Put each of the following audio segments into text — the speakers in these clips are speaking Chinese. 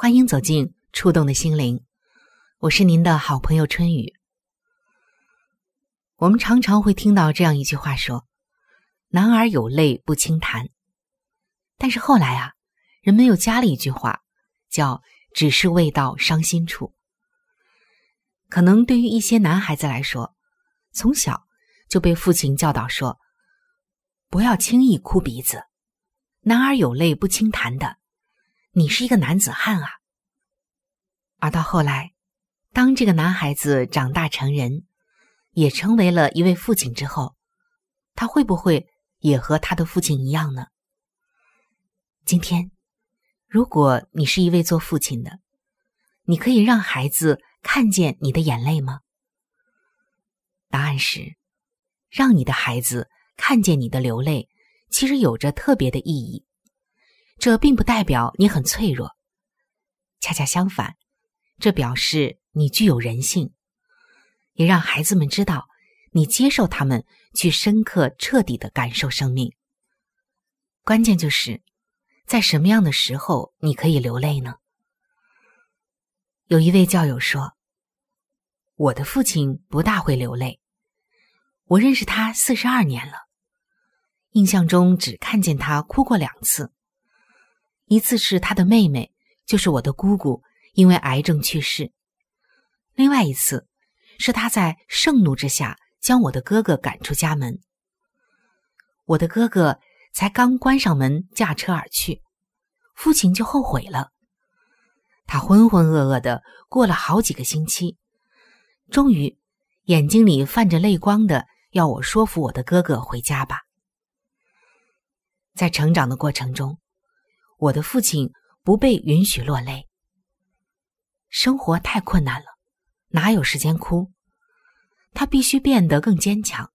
欢迎走进触动的心灵，我是您的好朋友春雨。我们常常会听到这样一句话说。男儿有泪不轻弹，但是后来啊，人们又加了一句话，叫“只是未到伤心处”。可能对于一些男孩子来说，从小就被父亲教导说：“不要轻易哭鼻子，男儿有泪不轻弹的，你是一个男子汉啊。”而到后来，当这个男孩子长大成人，也成为了一位父亲之后，他会不会？也和他的父亲一样呢。今天，如果你是一位做父亲的，你可以让孩子看见你的眼泪吗？答案是，让你的孩子看见你的流泪，其实有着特别的意义。这并不代表你很脆弱，恰恰相反，这表示你具有人性，也让孩子们知道。你接受他们去深刻、彻底的感受生命。关键就是在什么样的时候你可以流泪呢？有一位教友说：“我的父亲不大会流泪，我认识他四十二年了，印象中只看见他哭过两次，一次是他的妹妹，就是我的姑姑，因为癌症去世；另外一次是他在盛怒之下。”将我的哥哥赶出家门。我的哥哥才刚关上门，驾车而去，父亲就后悔了。他浑浑噩噩的过了好几个星期，终于眼睛里泛着泪光的要我说服我的哥哥回家吧。在成长的过程中，我的父亲不被允许落泪。生活太困难了，哪有时间哭？他必须变得更坚强。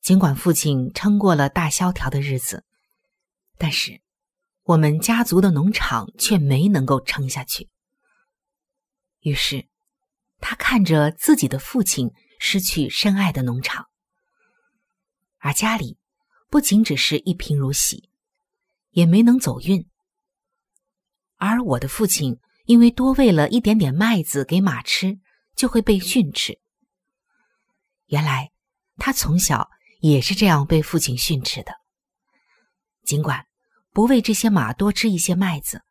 尽管父亲撑过了大萧条的日子，但是我们家族的农场却没能够撑下去。于是，他看着自己的父亲失去深爱的农场，而家里不仅只是一贫如洗，也没能走运。而我的父亲因为多喂了一点点麦子给马吃，就会被训斥。原来，他从小也是这样被父亲训斥的。尽管不为这些马多吃一些麦子，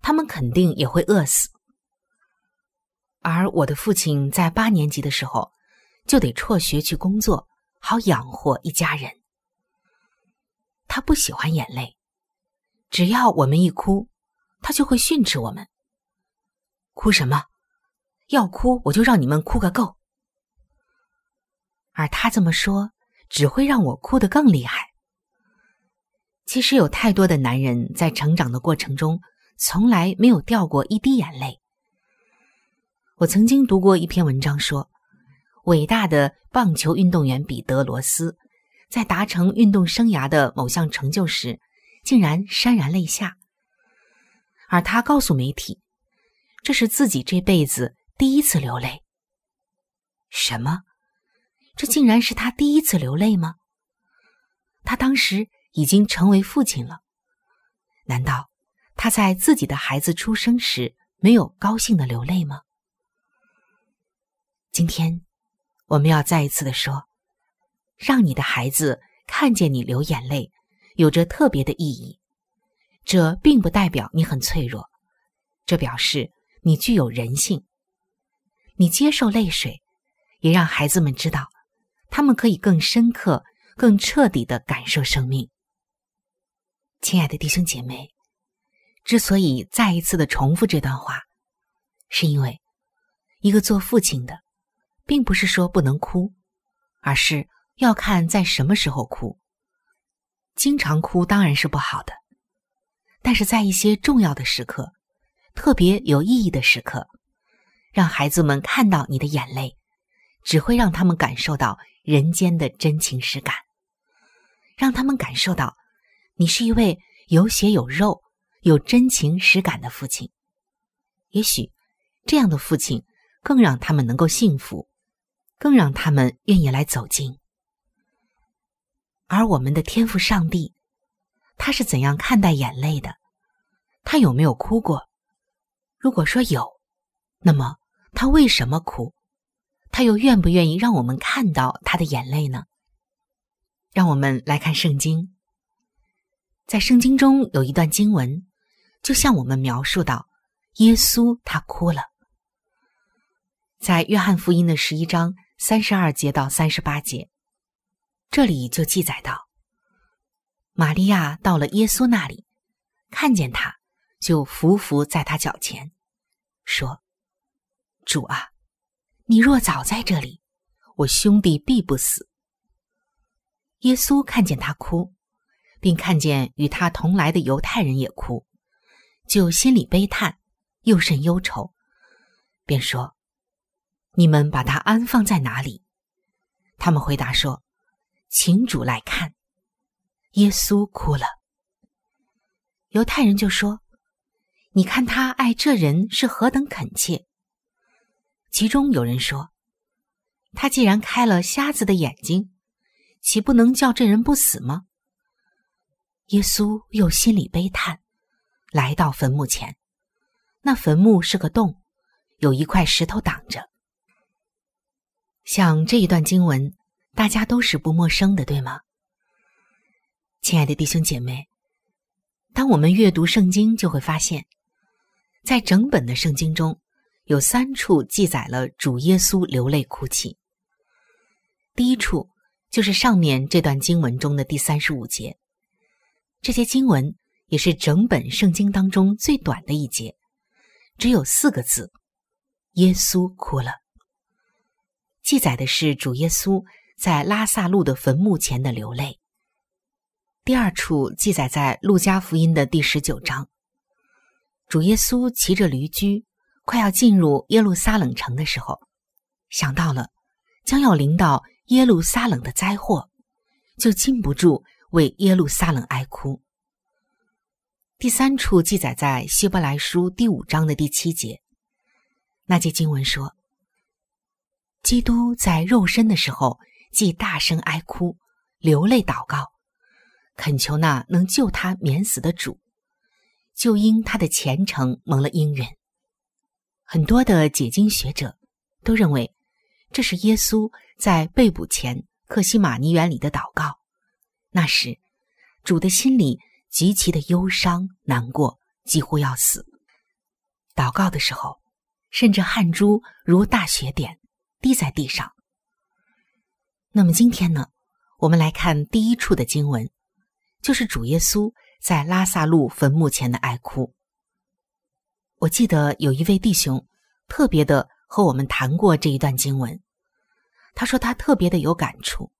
他们肯定也会饿死。而我的父亲在八年级的时候就得辍学去工作，好养活一家人。他不喜欢眼泪，只要我们一哭，他就会训斥我们：“哭什么？要哭我就让你们哭个够。”而他这么说，只会让我哭得更厉害。其实有太多的男人在成长的过程中，从来没有掉过一滴眼泪。我曾经读过一篇文章，说伟大的棒球运动员彼得罗斯，在达成运动生涯的某项成就时，竟然潸然泪下。而他告诉媒体，这是自己这辈子第一次流泪。什么？这竟然是他第一次流泪吗？他当时已经成为父亲了，难道他在自己的孩子出生时没有高兴的流泪吗？今天我们要再一次的说，让你的孩子看见你流眼泪，有着特别的意义。这并不代表你很脆弱，这表示你具有人性。你接受泪水，也让孩子们知道，他们可以更深刻、更彻底的感受生命。亲爱的弟兄姐妹，之所以再一次的重复这段话，是因为一个做父亲的，并不是说不能哭，而是要看在什么时候哭。经常哭当然是不好的。但是在一些重要的时刻，特别有意义的时刻，让孩子们看到你的眼泪，只会让他们感受到人间的真情实感，让他们感受到你是一位有血有肉、有真情实感的父亲。也许这样的父亲更让他们能够幸福，更让他们愿意来走近。而我们的天赋上帝。他是怎样看待眼泪的？他有没有哭过？如果说有，那么他为什么哭？他又愿不愿意让我们看到他的眼泪呢？让我们来看圣经，在圣经中有一段经文，就向我们描述到，耶稣他哭了。在约翰福音的十一章三十二节到三十八节，这里就记载到。玛利亚到了耶稣那里，看见他，就伏伏在他脚前，说：“主啊，你若早在这里，我兄弟必不死。”耶稣看见他哭，并看见与他同来的犹太人也哭，就心里悲叹，又甚忧愁，便说：“你们把他安放在哪里？”他们回答说：“请主来看。”耶稣哭了，犹太人就说：“你看他爱这人是何等恳切。”其中有人说：“他既然开了瞎子的眼睛，岂不能叫这人不死吗？”耶稣又心里悲叹，来到坟墓前，那坟墓是个洞，有一块石头挡着。像这一段经文，大家都是不陌生的，对吗？亲爱的弟兄姐妹，当我们阅读圣经，就会发现，在整本的圣经中，有三处记载了主耶稣流泪哭泣。第一处就是上面这段经文中的第三十五节，这些经文也是整本圣经当中最短的一节，只有四个字：“耶稣哭了。”记载的是主耶稣在拉萨路的坟墓前的流泪。第二处记载在路加福音的第十九章，主耶稣骑着驴驹，快要进入耶路撒冷城的时候，想到了将要临到耶路撒冷的灾祸，就禁不住为耶路撒冷哀哭。第三处记载在希伯来书第五章的第七节，那节经文说：“基督在肉身的时候，既大声哀哭，流泪祷告。”恳求那能救他免死的主，就因他的虔诚蒙了应允。很多的解经学者都认为，这是耶稣在被捕前克西马尼园里的祷告。那时，主的心里极其的忧伤难过，几乎要死。祷告的时候，甚至汗珠如大雪点滴在地上。那么今天呢，我们来看第一处的经文。就是主耶稣在拉萨路坟墓前的哀哭。我记得有一位弟兄特别的和我们谈过这一段经文，他说他特别的有感触。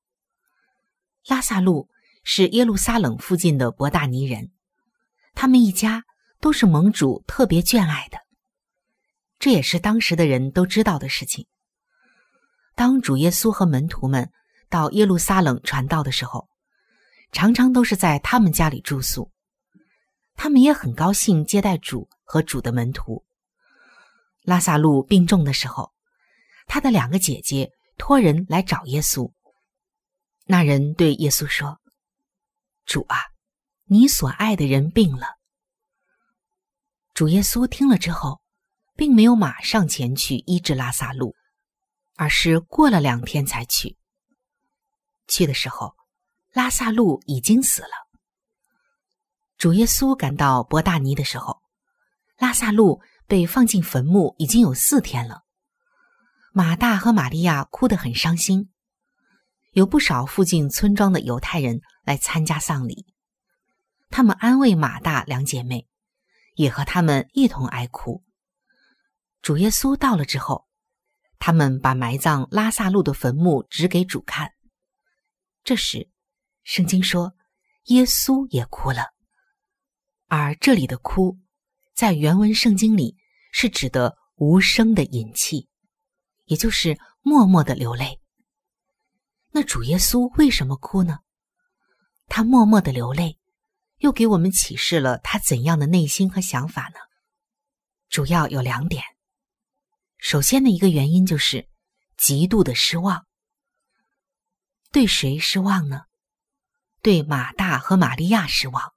拉萨路是耶路撒冷附近的伯大尼人，他们一家都是盟主特别眷爱的，这也是当时的人都知道的事情。当主耶稣和门徒们到耶路撒冷传道的时候。常常都是在他们家里住宿，他们也很高兴接待主和主的门徒。拉萨路病重的时候，他的两个姐姐托人来找耶稣。那人对耶稣说：“主啊，你所爱的人病了。”主耶稣听了之后，并没有马上前去医治拉萨路，而是过了两天才去。去的时候，拉萨路已经死了。主耶稣赶到伯大尼的时候，拉萨路被放进坟墓已经有四天了。马大和玛利亚哭得很伤心。有不少附近村庄的犹太人来参加丧礼，他们安慰马大两姐妹，也和他们一同哀哭。主耶稣到了之后，他们把埋葬拉萨路的坟墓指给主看。这时，圣经说耶稣也哭了，而这里的“哭”在原文圣经里是指的无声的隐泣，也就是默默的流泪。那主耶稣为什么哭呢？他默默的流泪，又给我们启示了他怎样的内心和想法呢？主要有两点。首先的一个原因就是极度的失望。对谁失望呢？对马大和玛利亚失望，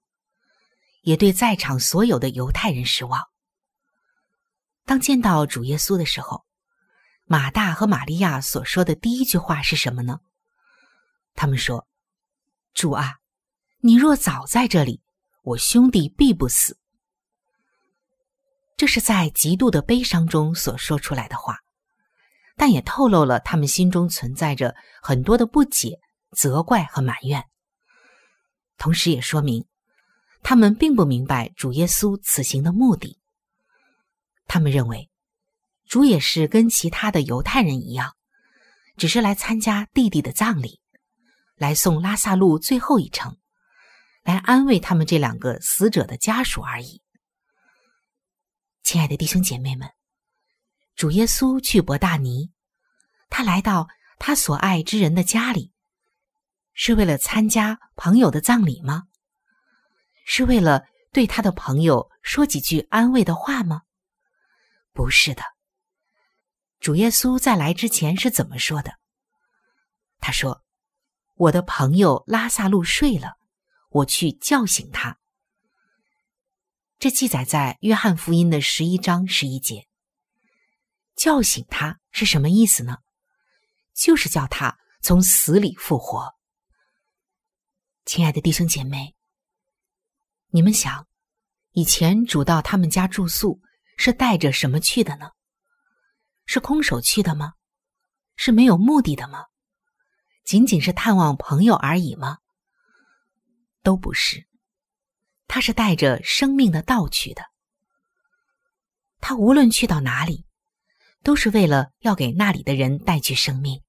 也对在场所有的犹太人失望。当见到主耶稣的时候，马大和玛利亚所说的第一句话是什么呢？他们说：“主啊，你若早在这里，我兄弟必不死。”这是在极度的悲伤中所说出来的话，但也透露了他们心中存在着很多的不解、责怪和埋怨。同时也说明，他们并不明白主耶稣此行的目的。他们认为，主也是跟其他的犹太人一样，只是来参加弟弟的葬礼。来送拉萨路最后一程，来安慰他们这两个死者的家属而已。亲爱的弟兄姐妹们，主耶稣去伯大尼，他来到他所爱之人的家里，是为了参加朋友的葬礼吗？是为了对他的朋友说几句安慰的话吗？不是的。主耶稣在来之前是怎么说的？他说。我的朋友拉萨路睡了，我去叫醒他。这记载在约翰福音的十一章十一节。叫醒他是什么意思呢？就是叫他从死里复活。亲爱的弟兄姐妹，你们想，以前主到他们家住宿是带着什么去的呢？是空手去的吗？是没有目的的吗？仅仅是探望朋友而已吗？都不是，他是带着生命的道去的。他无论去到哪里，都是为了要给那里的人带去生命。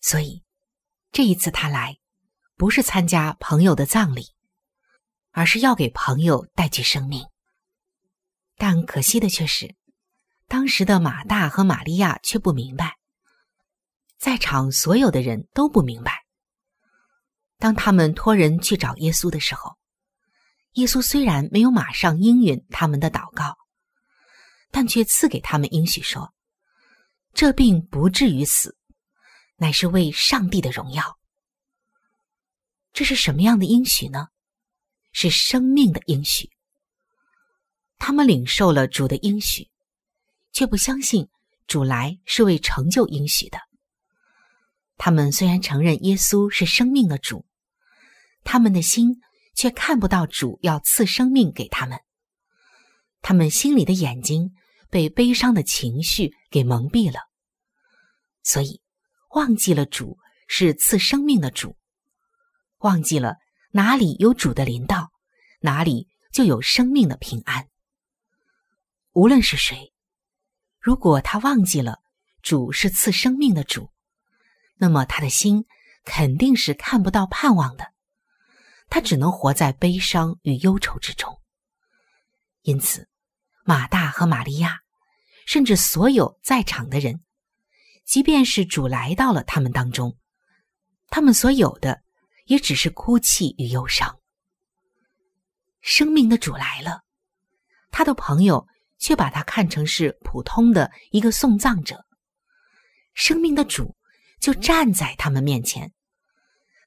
所以，这一次他来，不是参加朋友的葬礼，而是要给朋友带去生命。但可惜的却是，当时的马大和玛利亚却不明白。在场所有的人都不明白。当他们托人去找耶稣的时候，耶稣虽然没有马上应允他们的祷告，但却赐给他们应许说：“这病不至于死，乃是为上帝的荣耀。”这是什么样的应许呢？是生命的应许。他们领受了主的应许，却不相信主来是为成就应许的。他们虽然承认耶稣是生命的主，他们的心却看不到主要赐生命给他们。他们心里的眼睛被悲伤的情绪给蒙蔽了，所以忘记了主是赐生命的主，忘记了哪里有主的临到，哪里就有生命的平安。无论是谁，如果他忘记了主是赐生命的主，那么他的心肯定是看不到盼望的，他只能活在悲伤与忧愁之中。因此，马大和玛利亚，甚至所有在场的人，即便是主来到了他们当中，他们所有的也只是哭泣与忧伤。生命的主来了，他的朋友却把他看成是普通的一个送葬者。生命的主就站在他们面前，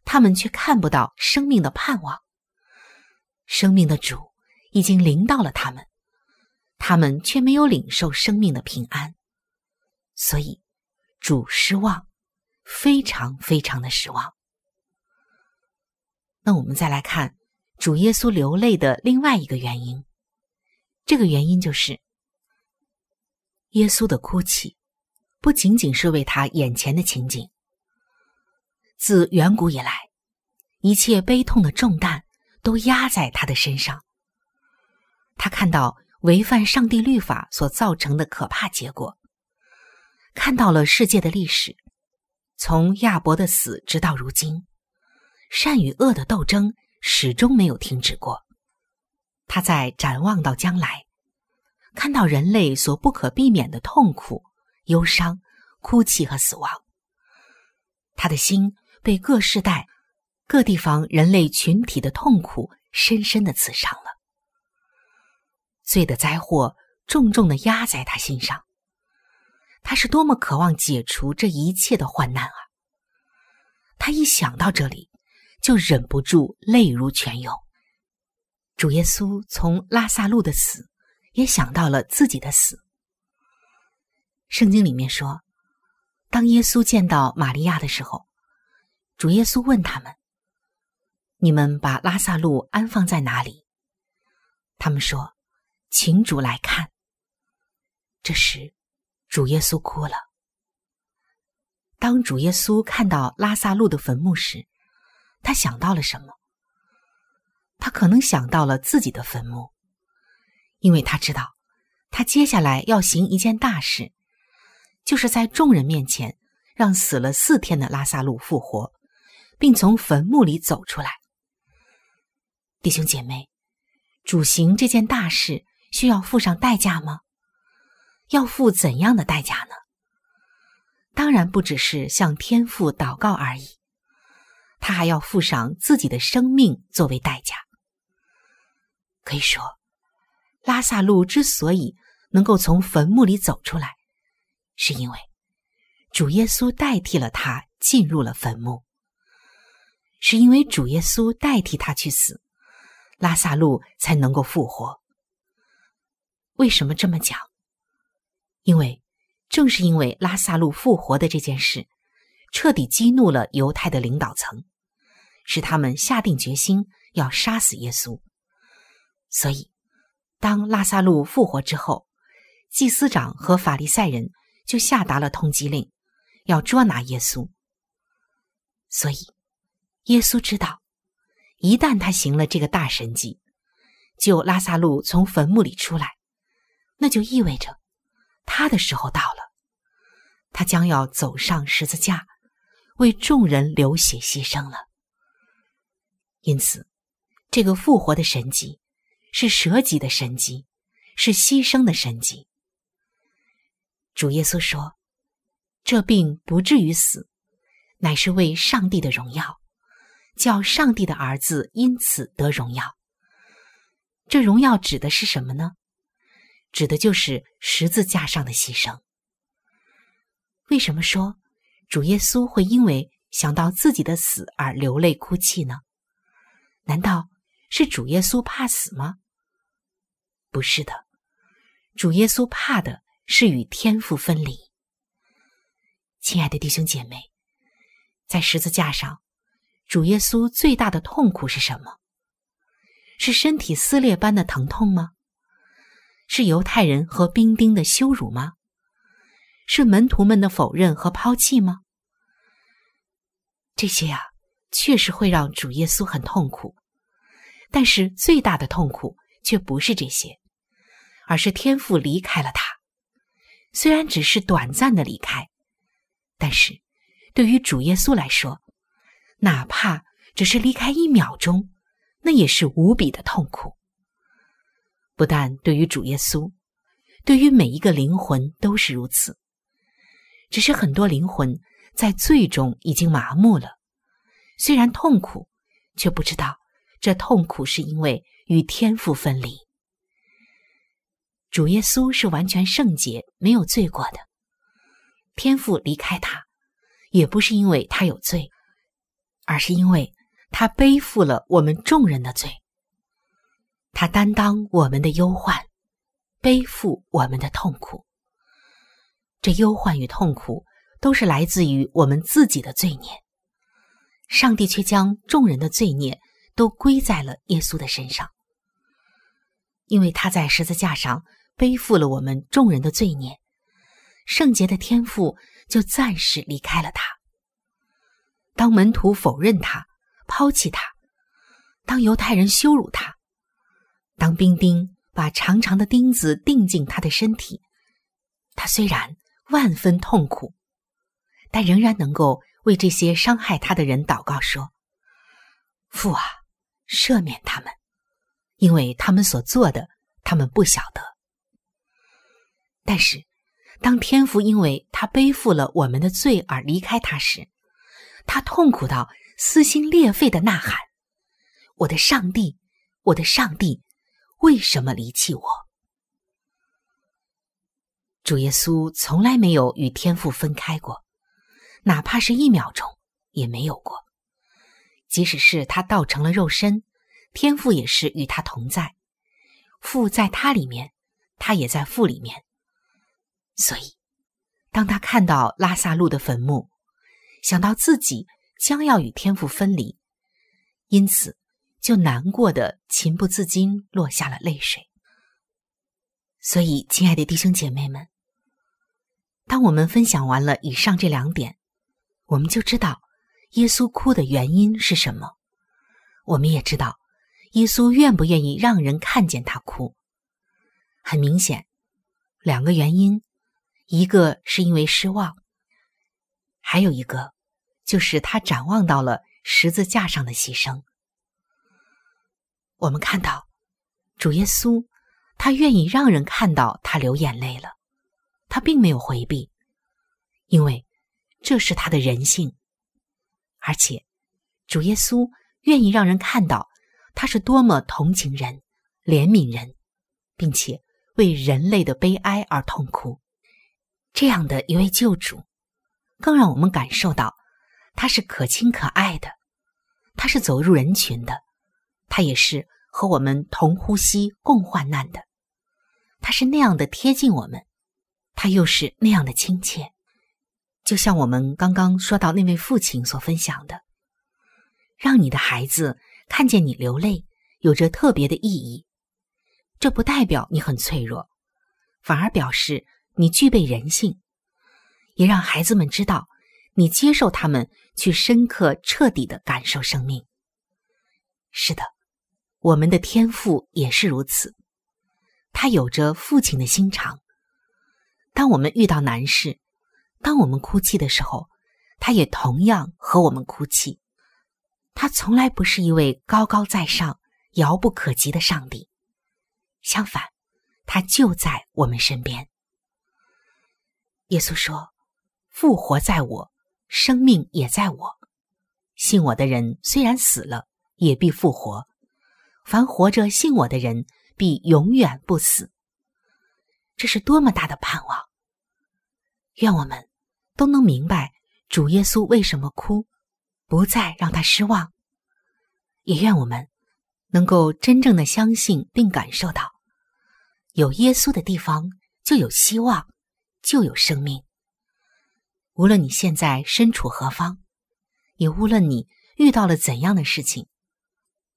他们却看不到生命的盼望。生命的主已经临到了他们，他们却没有领受生命的平安，所以主失望，非常非常的失望。那我们再来看主耶稣流泪的另外一个原因，这个原因就是耶稣的哭泣不仅仅是为他眼前的情景，自远古以来，一切悲痛的重担。都压在他的身上。他看到违反上帝律法所造成的可怕结果，看到了世界的历史，从亚伯的死直到如今，善与恶的斗争始终没有停止过。他在展望到将来，看到人类所不可避免的痛苦、忧伤、哭泣和死亡，他的心被各世代。各地方人类群体的痛苦深深的刺伤了，罪的灾祸重重的压在他心上。他是多么渴望解除这一切的患难啊！他一想到这里，就忍不住泪如泉涌。主耶稣从拉萨路的死，也想到了自己的死。圣经里面说，当耶稣见到玛利亚的时候，主耶稣问他们。你们把拉萨路安放在哪里？他们说：“请主来看。”这时，主耶稣哭了。当主耶稣看到拉萨路的坟墓时，他想到了什么？他可能想到了自己的坟墓，因为他知道，他接下来要行一件大事，就是在众人面前让死了四天的拉萨路复活，并从坟墓里走出来。弟兄姐妹，主行这件大事需要付上代价吗？要付怎样的代价呢？当然不只是向天父祷告而已，他还要付上自己的生命作为代价。可以说，拉萨路之所以能够从坟墓里走出来，是因为主耶稣代替了他进入了坟墓，是因为主耶稣代替他去死。拉萨路才能够复活。为什么这么讲？因为正是因为拉萨路复活的这件事，彻底激怒了犹太的领导层，使他们下定决心要杀死耶稣。所以，当拉萨路复活之后，祭司长和法利赛人就下达了通缉令，要捉拿耶稣。所以，耶稣知道。一旦他行了这个大神迹，救拉萨路从坟墓里出来，那就意味着他的时候到了，他将要走上十字架，为众人流血牺牲了。因此，这个复活的神迹是舍己的神迹，是牺牲的神迹。主耶稣说：“这病不至于死，乃是为上帝的荣耀。”叫上帝的儿子因此得荣耀。这荣耀指的是什么呢？指的就是十字架上的牺牲。为什么说主耶稣会因为想到自己的死而流泪哭泣呢？难道是主耶稣怕死吗？不是的，主耶稣怕的是与天父分离。亲爱的弟兄姐妹，在十字架上。主耶稣最大的痛苦是什么？是身体撕裂般的疼痛吗？是犹太人和兵丁的羞辱吗？是门徒们的否认和抛弃吗？这些啊，确实会让主耶稣很痛苦。但是最大的痛苦却不是这些，而是天父离开了他。虽然只是短暂的离开，但是对于主耶稣来说。哪怕只是离开一秒钟，那也是无比的痛苦。不但对于主耶稣，对于每一个灵魂都是如此。只是很多灵魂在最终已经麻木了，虽然痛苦，却不知道这痛苦是因为与天赋分离。主耶稣是完全圣洁、没有罪过的。天父离开他，也不是因为他有罪，而是因为他背负了我们众人的罪。他担当我们的忧患，背负我们的痛苦。这忧患与痛苦都是来自于我们自己的罪孽，上帝却将众人的罪孽都归在了耶稣的身上，因为他在十字架上。背负了我们众人的罪孽，圣洁的天父就暂时离开了他。当门徒否认他、抛弃他，当犹太人羞辱他，当兵丁把长长的钉子钉进他的身体，他虽然万分痛苦，但仍然能够为这些伤害他的人祷告说：“父啊，赦免他们，因为他们所做的，他们不晓得。”但是，当天父因为他背负了我们的罪而离开他时，他痛苦到撕心裂肺的呐喊：“我的上帝，我的上帝，为什么离弃我？”主耶稣从来没有与天父分开过，哪怕是一秒钟也没有过。即使是他道成了肉身，天父也是与他同在，父在他里面，他也在父里面。所以，当他看到拉萨路的坟墓，想到自己将要与天父分离，因此就难过的情不自禁落下了泪水。所以，亲爱的弟兄姐妹们，当我们分享完了以上这两点，我们就知道耶稣哭的原因是什么。我们也知道耶稣愿不愿意让人看见他哭。很明显，两个原因。一个是因为失望，还有一个就是他展望到了十字架上的牺牲。我们看到主耶稣，他愿意让人看到他流眼泪了，他并没有回避，因为这是他的人性。而且主耶稣愿意让人看到他是多么同情人、怜悯人，并且为人类的悲哀而痛哭。这样的一位救主，更让我们感受到他是可亲可爱的，他是走入人群的，他也是和我们同呼吸共患难的，他是那样的贴近我们，他又是那样的亲切。就像我们刚刚说到那位父亲所分享的，让你的孩子看见你流泪，有着特别的意义。这不代表你很脆弱，反而表示。你具备人性，也让孩子们知道你接受他们去深刻彻底的感受生命。是的，我们的天赋也是如此，他有着父亲的心肠。当我们遇到难事，当我们哭泣的时候，他也同样和我们哭泣。他从来不是一位高高在上、遥不可及的上帝，相反，他就在我们身边。耶稣说：“复活在我，生命也在我。信我的人虽然死了，也必复活；凡活着信我的人，必永远不死。这是多么大的盼望！愿我们都能明白主耶稣为什么哭，不再让他失望。也愿我们能够真正的相信并感受到，有耶稣的地方就有希望。”就有生命。无论你现在身处何方，也无论你遇到了怎样的事情，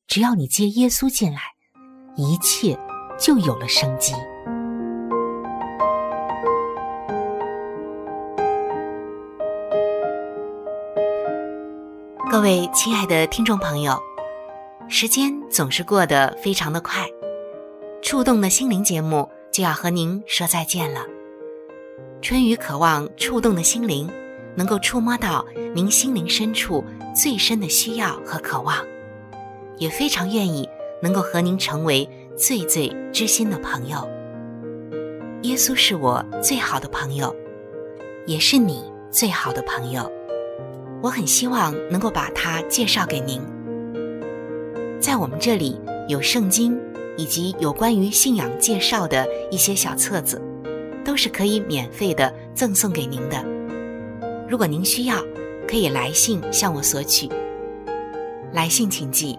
只要你接耶稣进来，一切就有了生机。各位亲爱的听众朋友，时间总是过得非常的快，触动的心灵节目就要和您说再见了。春雨渴望触动的心灵，能够触摸到您心灵深处最深的需要和渴望，也非常愿意能够和您成为最最知心的朋友。耶稣是我最好的朋友，也是你最好的朋友。我很希望能够把他介绍给您。在我们这里有圣经，以及有关于信仰介绍的一些小册子，都是可以免费的赠送给您的。如果您需要，可以来信向我索取。来信请寄：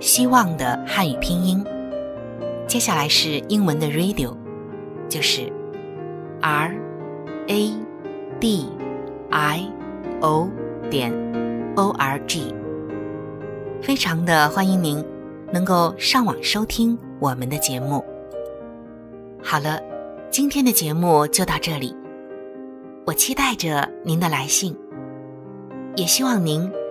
希望的汉语拼音。接下来是英文的 radio，就是 r。a d i o 点 o r g，非常的欢迎您能够上网收听我们的节目。好了，今天的节目就到这里，我期待着您的来信，也希望您